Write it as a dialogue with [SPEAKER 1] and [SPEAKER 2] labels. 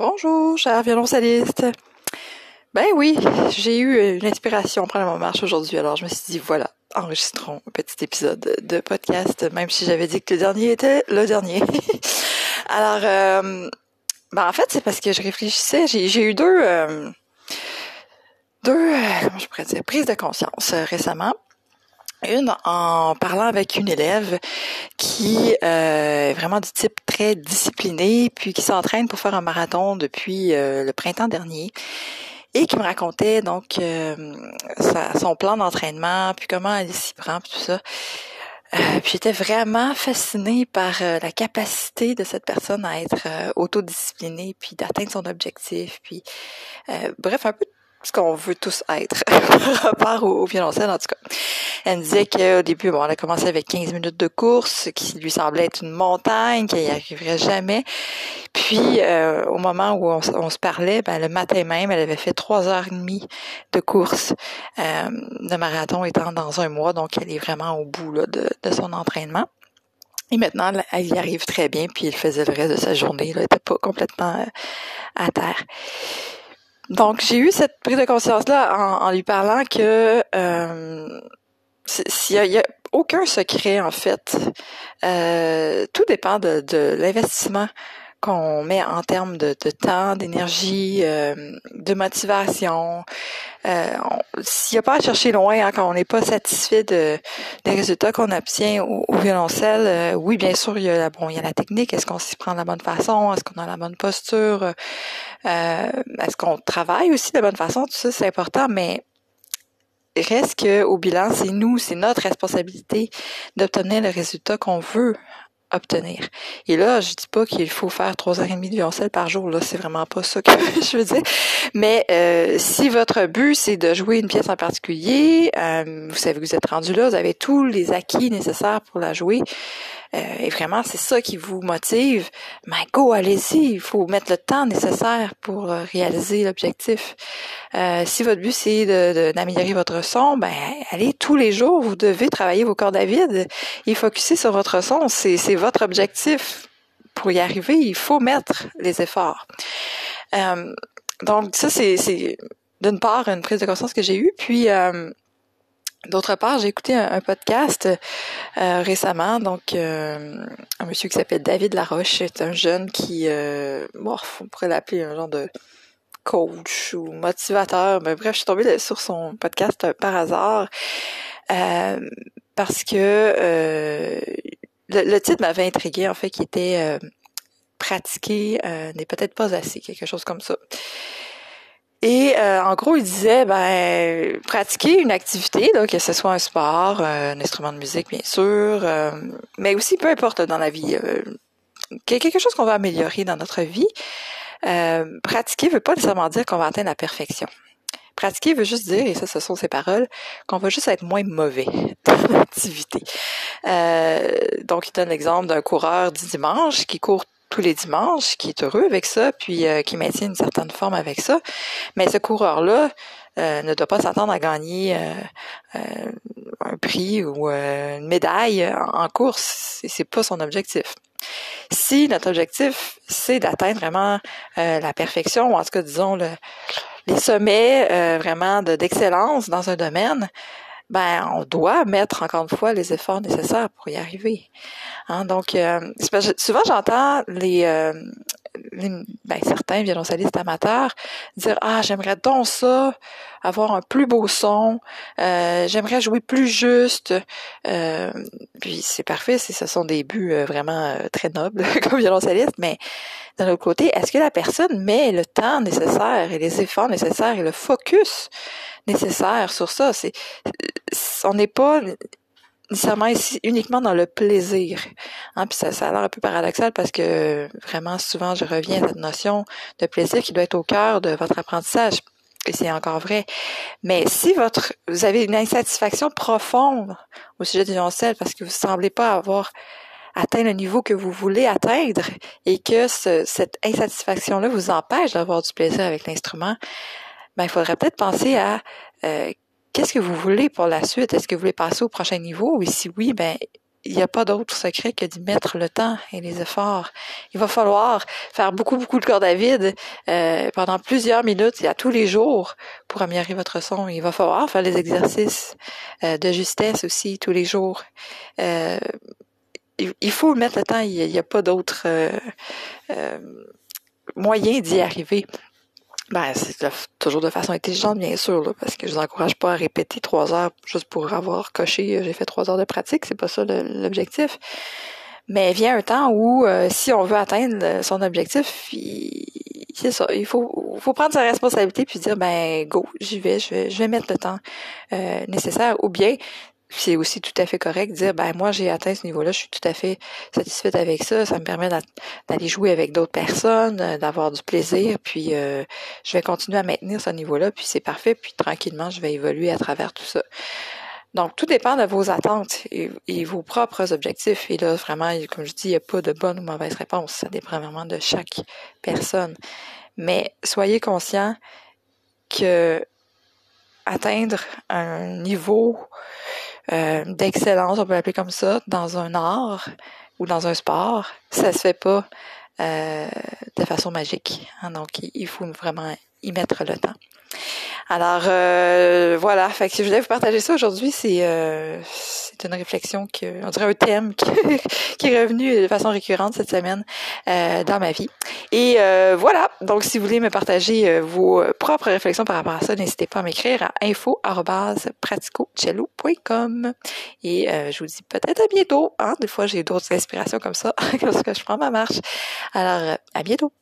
[SPEAKER 1] Bonjour, cher violoncelliste. Ben oui, j'ai eu une inspiration pendant ma marche aujourd'hui, alors je me suis dit, voilà, enregistrons un petit épisode de podcast, même si j'avais dit que le dernier était le dernier. alors, euh, ben en fait, c'est parce que je réfléchissais, j'ai eu deux, euh, deux, euh, comment je pourrais dire, prises de conscience récemment. Une en parlant avec une élève qui euh, est vraiment du type très discipliné, puis qui s'entraîne pour faire un marathon depuis euh, le printemps dernier, et qui me racontait donc euh, son plan d'entraînement, puis comment elle s'y prend, puis tout ça. puis j'étais vraiment fascinée par la capacité de cette personne à être autodisciplinée, puis d'atteindre son objectif, puis bref, un peu ce qu'on veut tous être par rapport au, violoncelle en tout cas. Elle disait qu'au début, bon, elle a commencé avec 15 minutes de course, qui lui semblait être une montagne, qu'elle n'y arriverait jamais. Puis euh, au moment où on, se parlait, ben, le matin même, elle avait fait trois heures et demie de course euh, de marathon étant dans un mois, donc elle est vraiment au bout là, de, de son entraînement. Et maintenant, elle y arrive très bien, puis elle faisait le reste de sa journée. Elle n'était pas complètement euh, à terre. Donc, j'ai eu cette prise de conscience-là en, lui parlant que euh, s'il y, a aucun secret, en fait. Euh, tout dépend de l'investissement qu'on met en termes de, temps, d'énergie, euh, de motivation. Euh, S'il n'y a pas à chercher loin hein, quand on n'est pas satisfait de, des résultats qu'on obtient au, violoncelle, euh, oui, bien sûr, il y a la, bon, technique. Est-ce qu'on s'y prend de la bonne façon? Est-ce qu'on a la bonne posture? Euh, est-ce qu'on travaille aussi de la bonne façon? Tout ça, c'est important, mais reste que au bilan, c'est nous, c'est notre responsabilité d'obtenir le résultat qu'on veut obtenir. Et là, je dis pas qu'il faut faire trois heures et demie de violoncelle par jour. Là, c'est vraiment pas ça que je veux dire. Mais euh, si votre but c'est de jouer une pièce en particulier, euh, vous savez que vous êtes rendu là, vous avez tous les acquis nécessaires pour la jouer. Euh, et vraiment, c'est ça qui vous motive. Mais go, allez-y. Il faut mettre le temps nécessaire pour euh, réaliser l'objectif. Euh, si votre but c'est d'améliorer votre son, ben allez tous les jours. Vous devez travailler vos cordes à vide et focuser sur votre son. C'est votre objectif. Pour y arriver, il faut mettre les efforts. donc ça, c'est d'une part une prise de conscience que j'ai eue. Puis D'autre part, j'ai écouté un, podcast euh, récemment, donc euh, un monsieur qui s'appelle David Laroche, c'est un jeune qui, euh, bon, on pourrait l'appeler un genre de coach ou motivateur, mais bref, je suis tombée sur son podcast par hasard parce que le, titre m'avait intrigué en fait, qui était pratiquer n'est peut-être pas assez, quelque chose comme ça. Et euh, en gros, il disait, ben, pratiquer une activité, que ce soit un sport, euh, un instrument de musique, bien sûr, euh, mais aussi peu importe dans la vie, quelque chose qu'on va améliorer dans notre vie. pratiquer veut pas nécessairement dire qu'on va atteindre la perfection. Pratiquer veut juste dire, et ça, ce sont ses paroles, qu'on va juste être moins mauvais dans l'activité. donc, il donne l'exemple d'un coureur du dimanche qui court tous les dimanches, qui est heureux avec ça, puis euh, qui maintient une certaine forme avec ça. Mais ce coureur-là euh, ne doit pas s'attendre à gagner euh, un prix ou une médaille en, course. C'est pas son objectif. Si notre objectif, c'est d'atteindre vraiment la perfection, ou en tout cas, disons, le, les sommets vraiment d'excellence dans un domaine, ben on doit mettre encore une fois les efforts nécessaires pour y arriver. Hein, donc euh, souvent j'entends les, euh, ben, certains violoncellistes amateurs dire ah j'aimerais donc ça avoir un plus beau son euh, j'aimerais jouer plus juste puis c'est parfait ce sont des buts vraiment très nobles comme violoncelliste mais d'un autre côté est-ce que la personne met le temps nécessaire et les efforts nécessaires et le focus nécessaire sur ça? C'est on n'est pas nécessairement ici uniquement dans le plaisir. Hein, puis ça, ça a l'air un peu paradoxal parce que vraiment souvent je reviens à cette notion de plaisir qui doit être au cœur de votre apprentissage. Et c'est encore vrai. Mais si votre vous avez une insatisfaction profonde au sujet du violoncelle parce que vous semblez pas avoir atteint le niveau que vous voulez atteindre et que cette insatisfaction-là vous empêche d'avoir du plaisir avec l'instrument, ben il faudrait peut-être penser à euh, qu'est-ce que vous voulez pour la suite? Est-ce que vous voulez passer au prochain niveau? Et si oui, ben, il n'y a pas d'autre secret que d'y mettre le temps et les efforts. Il va falloir faire beaucoup, beaucoup de cordes à vide euh, pendant plusieurs minutes et à tous les jours pour améliorer votre son. Il va falloir faire les exercices euh, de justesse aussi tous les jours. Il, faut mettre le temps. Il n'y a, pas d'autre moyen d'y arriver. Ben, c'est toujours de façon intelligente, bien sûr, parce que je vous encourage pas à répéter trois heures juste pour avoir coché, euh, j'ai fait trois heures de pratique, c'est pas ça l'objectif. Mais vient un temps où, euh, si on veut atteindre son objectif, c'est ça, il faut, prendre sa responsabilité puis dire, ben, go, j'y vais, je vais, mettre le temps euh, nécessaire. Ou bien, c'est aussi tout à fait correct de dire ben moi j'ai atteint ce niveau-là, je suis tout à fait satisfaite avec ça, ça me permet d'aller jouer avec d'autres personnes, euh, d'avoir du plaisir, puis euh, je vais continuer à maintenir ce niveau-là, puis c'est parfait, puis tranquillement je vais évoluer à travers tout ça. Donc tout dépend de vos attentes et, vos propres objectifs. Et là vraiment, comme je dis, il n'y a pas de bonne ou mauvaise réponse, ça dépend vraiment de chaque personne. Mais soyez conscient que atteindre un niveau euh, d'excellence, on peut l'appeler comme ça, dans un art ou dans un sport, ça se fait pas euh, de façon magique. Hein. donc, il faut vraiment y mettre le temps. Alors euh, voilà, fait que je voulais vous partager ça aujourd'hui, c'est euh, une réflexion que on dirait un thème qui, est revenu de façon récurrente cette semaine euh, dans ma vie. Et voilà, donc si vous voulez me partager vos propres réflexions par rapport à ça, n'hésitez pas à m'écrire à info@praticocello.com et je vous dis peut-être à bientôt. Hein? Des fois j'ai d'autres inspirations comme ça lorsque je prends ma marche. Alors à bientôt.